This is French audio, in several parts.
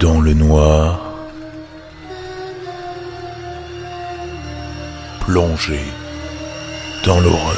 Dans le noir, plongé dans l'horreur.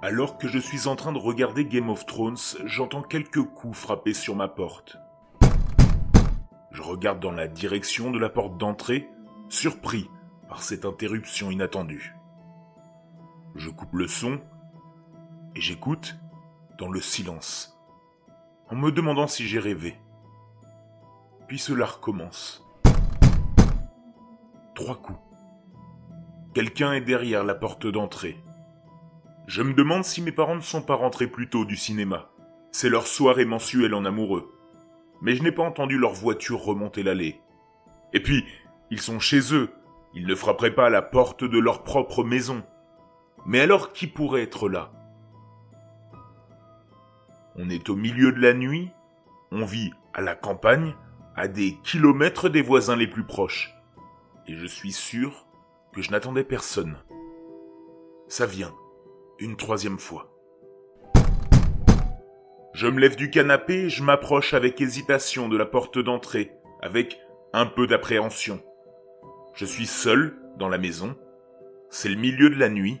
Alors que je suis en train de regarder Game of Thrones, j'entends quelques coups frapper sur ma porte. Je regarde dans la direction de la porte d'entrée, surpris par cette interruption inattendue. Je coupe le son et j'écoute dans le silence, en me demandant si j'ai rêvé. Puis cela recommence. Trois coups. Quelqu'un est derrière la porte d'entrée. Je me demande si mes parents ne sont pas rentrés plus tôt du cinéma. C'est leur soirée mensuelle en amoureux. Mais je n'ai pas entendu leur voiture remonter l'allée. Et puis, ils sont chez eux. Ils ne frapperaient pas à la porte de leur propre maison. Mais alors qui pourrait être là? On est au milieu de la nuit, on vit à la campagne, à des kilomètres des voisins les plus proches. Et je suis sûr que je n'attendais personne. Ça vient, une troisième fois. Je me lève du canapé, je m'approche avec hésitation de la porte d'entrée, avec un peu d'appréhension. Je suis seul dans la maison, c'est le milieu de la nuit,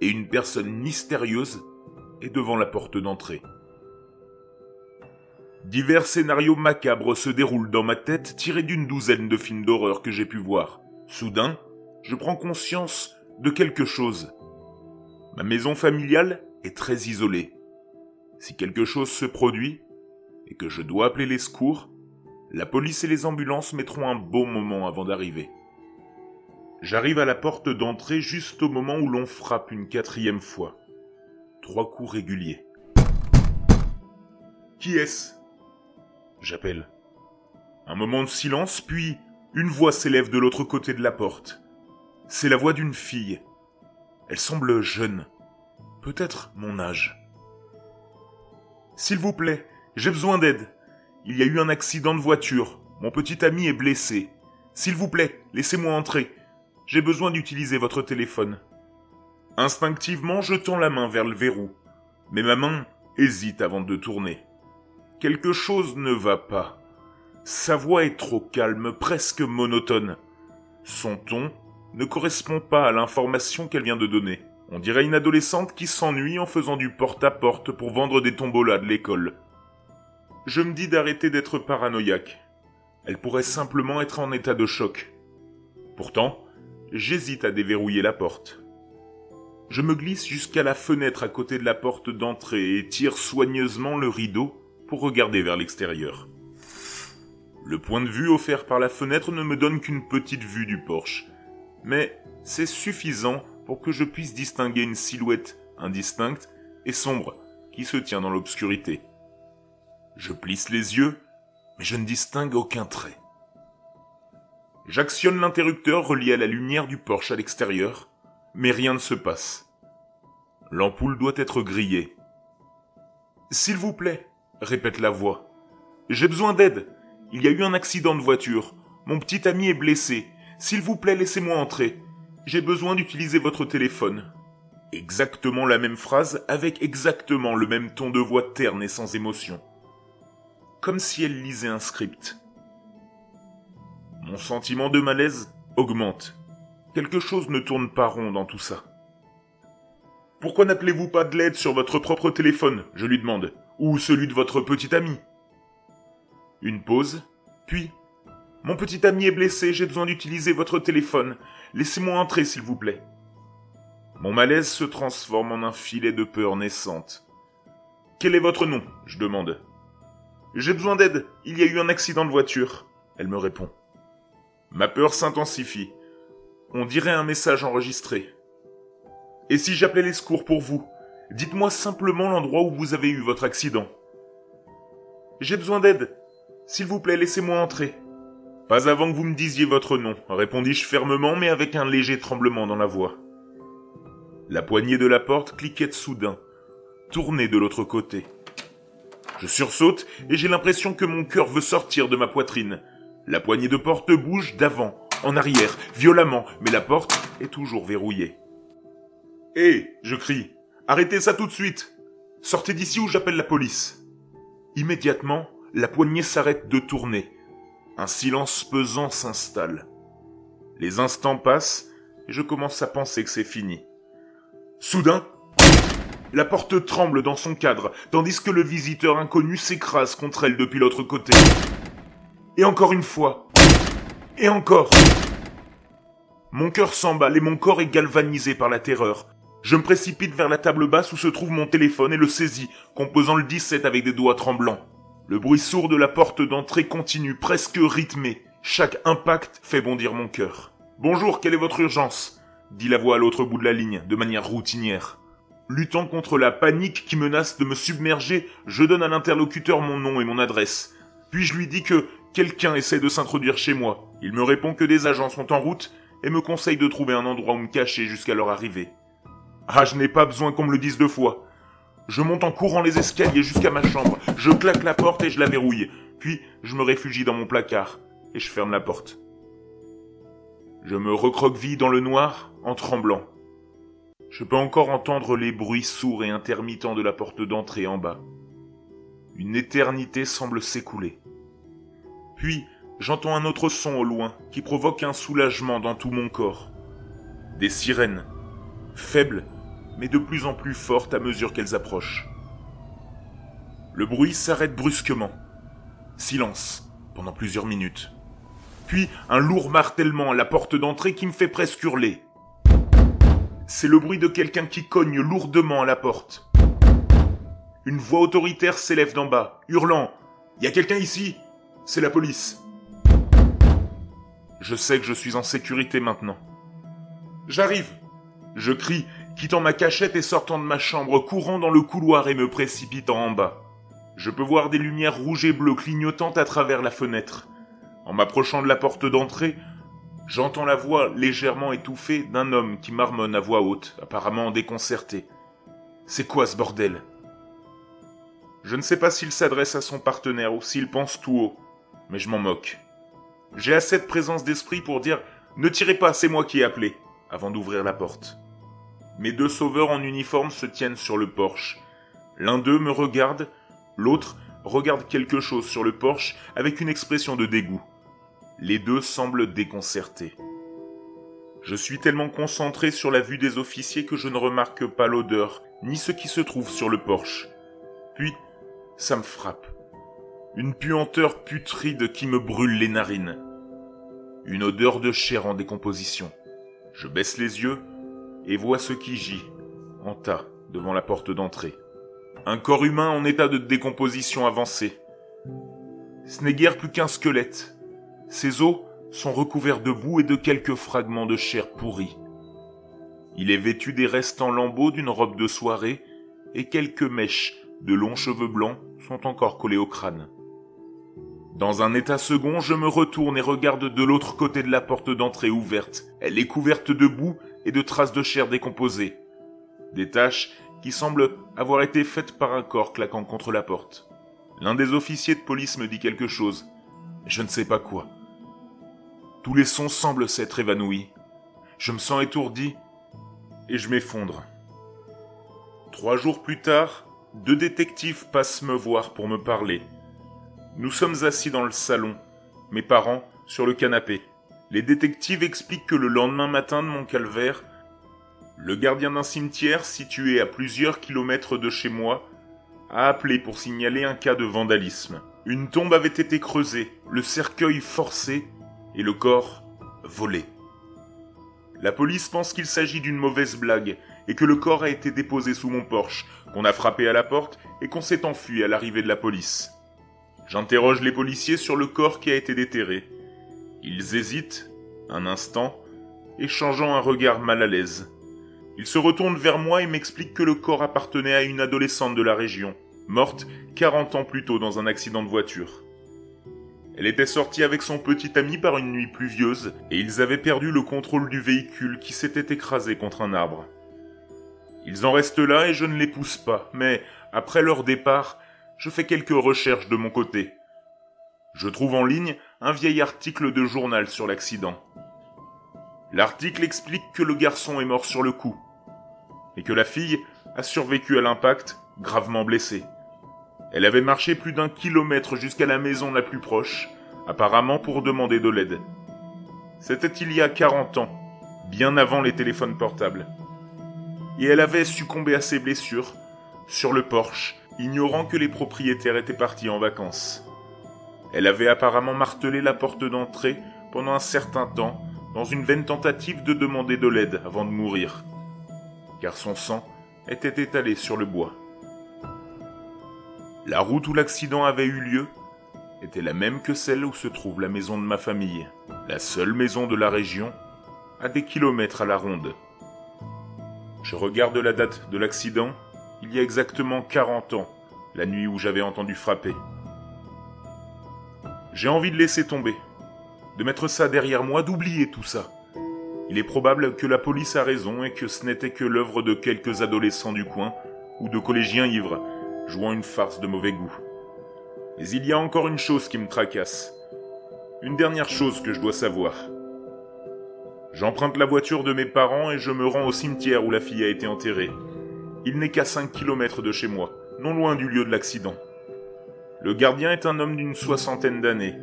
et une personne mystérieuse est devant la porte d'entrée. Divers scénarios macabres se déroulent dans ma tête tirés d'une douzaine de films d'horreur que j'ai pu voir. Soudain, je prends conscience de quelque chose. Ma maison familiale est très isolée. Si quelque chose se produit, et que je dois appeler les secours, la police et les ambulances mettront un bon moment avant d'arriver. J'arrive à la porte d'entrée juste au moment où l'on frappe une quatrième fois. Trois coups réguliers. Qui est-ce? J'appelle. Un moment de silence, puis une voix s'élève de l'autre côté de la porte. C'est la voix d'une fille. Elle semble jeune. Peut-être mon âge. S'il vous plaît, j'ai besoin d'aide. Il y a eu un accident de voiture. Mon petit ami est blessé. S'il vous plaît, laissez-moi entrer. J'ai besoin d'utiliser votre téléphone. Instinctivement, je la main vers le verrou. Mais ma main hésite avant de tourner. Quelque chose ne va pas. Sa voix est trop calme, presque monotone. Son ton ne correspond pas à l'information qu'elle vient de donner. On dirait une adolescente qui s'ennuie en faisant du porte-à-porte pour vendre des tombolas de l'école. Je me dis d'arrêter d'être paranoïaque. Elle pourrait simplement être en état de choc. Pourtant, j'hésite à déverrouiller la porte. Je me glisse jusqu'à la fenêtre à côté de la porte d'entrée et tire soigneusement le rideau pour regarder vers l'extérieur. Le point de vue offert par la fenêtre ne me donne qu'une petite vue du porche, mais c'est suffisant pour que je puisse distinguer une silhouette indistincte et sombre qui se tient dans l'obscurité. Je plisse les yeux, mais je ne distingue aucun trait. J'actionne l'interrupteur relié à la lumière du porche à l'extérieur, mais rien ne se passe. L'ampoule doit être grillée. S'il vous plaît, répète la voix. J'ai besoin d'aide. Il y a eu un accident de voiture. Mon petit ami est blessé. S'il vous plaît, laissez-moi entrer. J'ai besoin d'utiliser votre téléphone. Exactement la même phrase avec exactement le même ton de voix terne et sans émotion. Comme si elle lisait un script. Mon sentiment de malaise augmente. Quelque chose ne tourne pas rond dans tout ça. Pourquoi n'appelez-vous pas de l'aide sur votre propre téléphone je lui demande. Ou celui de votre petit ami? Une pause, puis Mon petit ami est blessé, j'ai besoin d'utiliser votre téléphone. Laissez-moi entrer, s'il vous plaît. Mon malaise se transforme en un filet de peur naissante. Quel est votre nom? je demande. J'ai besoin d'aide, il y a eu un accident de voiture. Elle me répond. Ma peur s'intensifie. On dirait un message enregistré. Et si j'appelais les secours pour vous Dites-moi simplement l'endroit où vous avez eu votre accident. J'ai besoin d'aide. S'il vous plaît, laissez-moi entrer. Pas avant que vous me disiez votre nom, répondis-je fermement mais avec un léger tremblement dans la voix. La poignée de la porte cliquait soudain, tournée de l'autre côté. Je sursaute et j'ai l'impression que mon cœur veut sortir de ma poitrine. La poignée de porte bouge d'avant, en arrière, violemment, mais la porte est toujours verrouillée. Hé, je crie, Arrêtez ça tout de suite. Sortez d'ici ou j'appelle la police. Immédiatement, la poignée s'arrête de tourner. Un silence pesant s'installe. Les instants passent et je commence à penser que c'est fini. Soudain, la porte tremble dans son cadre, tandis que le visiteur inconnu s'écrase contre elle depuis l'autre côté. Et encore une fois. Et encore. Mon cœur s'emballe et mon corps est galvanisé par la terreur. Je me précipite vers la table basse où se trouve mon téléphone et le saisis, composant le 17 avec des doigts tremblants. Le bruit sourd de la porte d'entrée continue, presque rythmé. Chaque impact fait bondir mon cœur. Bonjour, quelle est votre urgence? dit la voix à l'autre bout de la ligne, de manière routinière. Luttant contre la panique qui menace de me submerger, je donne à l'interlocuteur mon nom et mon adresse. Puis je lui dis que quelqu'un essaie de s'introduire chez moi? Il me répond que des agents sont en route et me conseille de trouver un endroit où me cacher jusqu'à leur arrivée. Ah, je n'ai pas besoin qu'on me le dise deux fois. Je monte en courant les escaliers jusqu'à ma chambre, je claque la porte et je la verrouille. Puis je me réfugie dans mon placard et je ferme la porte. Je me recroqueville dans le noir en tremblant. Je peux encore entendre les bruits sourds et intermittents de la porte d'entrée en bas. Une éternité semble s'écouler. Puis j'entends un autre son au loin qui provoque un soulagement dans tout mon corps. Des sirènes, faibles mais de plus en plus fortes à mesure qu'elles approchent. Le bruit s'arrête brusquement. Silence pendant plusieurs minutes. Puis un lourd martèlement à la porte d'entrée qui me fait presque hurler. C'est le bruit de quelqu'un qui cogne lourdement à la porte. Une voix autoritaire s'élève d'en bas, hurlant ⁇ Y a quelqu'un ici? C'est la police !⁇ Je sais que je suis en sécurité maintenant. J'arrive Je crie quittant ma cachette et sortant de ma chambre, courant dans le couloir et me précipitant en bas. Je peux voir des lumières rouges et bleues clignotant à travers la fenêtre. En m'approchant de la porte d'entrée, j'entends la voix légèrement étouffée d'un homme qui marmonne à voix haute, apparemment déconcerté. C'est quoi ce bordel? Je ne sais pas s'il s'adresse à son partenaire ou s'il pense tout haut, mais je m'en moque. J'ai assez de présence d'esprit pour dire Ne tirez pas, c'est moi qui ai appelé, avant d'ouvrir la porte. Mes deux sauveurs en uniforme se tiennent sur le porche. L'un d'eux me regarde, l'autre regarde quelque chose sur le porche avec une expression de dégoût. Les deux semblent déconcertés. Je suis tellement concentré sur la vue des officiers que je ne remarque pas l'odeur, ni ce qui se trouve sur le porche. Puis, ça me frappe. Une puanteur putride qui me brûle les narines. Une odeur de chair en décomposition. Je baisse les yeux et vois ce qui gît, en tas, devant la porte d'entrée. Un corps humain en état de décomposition avancée. Ce n'est guère plus qu'un squelette. Ses os sont recouverts de boue et de quelques fragments de chair pourrie. Il est vêtu des restes en lambeaux d'une robe de soirée et quelques mèches de longs cheveux blancs sont encore collés au crâne. Dans un état second, je me retourne et regarde de l'autre côté de la porte d'entrée ouverte. Elle est couverte de boue et de traces de chair décomposée. Des taches qui semblent avoir été faites par un corps claquant contre la porte. L'un des officiers de police me dit quelque chose. Je ne sais pas quoi. Tous les sons semblent s'être évanouis. Je me sens étourdi et je m'effondre. Trois jours plus tard, deux détectives passent me voir pour me parler. Nous sommes assis dans le salon, mes parents sur le canapé. Les détectives expliquent que le lendemain matin de mon calvaire, le gardien d'un cimetière situé à plusieurs kilomètres de chez moi a appelé pour signaler un cas de vandalisme. Une tombe avait été creusée, le cercueil forcé et le corps volé. La police pense qu'il s'agit d'une mauvaise blague et que le corps a été déposé sous mon porche, qu'on a frappé à la porte et qu'on s'est enfui à l'arrivée de la police. J'interroge les policiers sur le corps qui a été déterré. Ils hésitent, un instant, échangeant un regard mal à l'aise. Ils se retournent vers moi et m'expliquent que le corps appartenait à une adolescente de la région, morte 40 ans plus tôt dans un accident de voiture. Elle était sortie avec son petit ami par une nuit pluvieuse et ils avaient perdu le contrôle du véhicule qui s'était écrasé contre un arbre. Ils en restent là et je ne les pousse pas, mais après leur départ, je fais quelques recherches de mon côté. Je trouve en ligne un vieil article de journal sur l'accident. L'article explique que le garçon est mort sur le coup, et que la fille a survécu à l'impact, gravement blessée. Elle avait marché plus d'un kilomètre jusqu'à la maison la plus proche, apparemment pour demander de l'aide. C'était il y a 40 ans, bien avant les téléphones portables. Et elle avait succombé à ses blessures, sur le porche, ignorant que les propriétaires étaient partis en vacances. Elle avait apparemment martelé la porte d'entrée pendant un certain temps dans une vaine tentative de demander de l'aide avant de mourir, car son sang était étalé sur le bois. La route où l'accident avait eu lieu était la même que celle où se trouve la maison de ma famille, la seule maison de la région, à des kilomètres à la ronde. Je regarde la date de l'accident, il y a exactement 40 ans, la nuit où j'avais entendu frapper. J'ai envie de laisser tomber, de mettre ça derrière moi, d'oublier tout ça. Il est probable que la police a raison et que ce n'était que l'œuvre de quelques adolescents du coin ou de collégiens ivres, jouant une farce de mauvais goût. Mais il y a encore une chose qui me tracasse. Une dernière chose que je dois savoir. J'emprunte la voiture de mes parents et je me rends au cimetière où la fille a été enterrée. Il n'est qu'à 5 km de chez moi, non loin du lieu de l'accident. Le gardien est un homme d'une soixantaine d'années,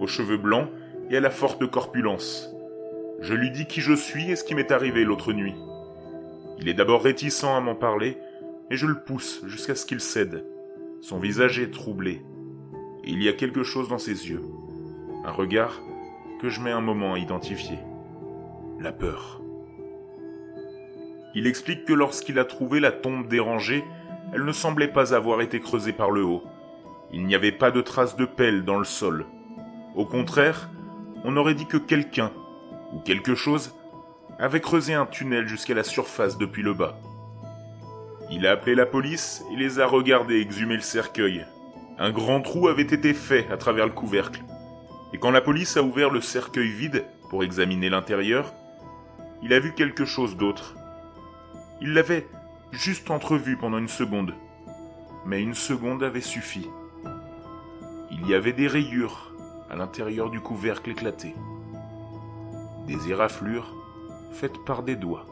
aux cheveux blancs et à la forte corpulence. Je lui dis qui je suis et ce qui m'est arrivé l'autre nuit. Il est d'abord réticent à m'en parler, mais je le pousse jusqu'à ce qu'il cède. Son visage est troublé, il y a quelque chose dans ses yeux. Un regard que je mets un moment à identifier. La peur. Il explique que lorsqu'il a trouvé la tombe dérangée, elle ne semblait pas avoir été creusée par le haut, il n'y avait pas de traces de pelle dans le sol. Au contraire, on aurait dit que quelqu'un, ou quelque chose, avait creusé un tunnel jusqu'à la surface depuis le bas. Il a appelé la police et les a regardés exhumer le cercueil. Un grand trou avait été fait à travers le couvercle. Et quand la police a ouvert le cercueil vide pour examiner l'intérieur, il a vu quelque chose d'autre. Il l'avait juste entrevu pendant une seconde. Mais une seconde avait suffi. Il y avait des rayures à l'intérieur du couvercle éclaté. Des éraflures faites par des doigts.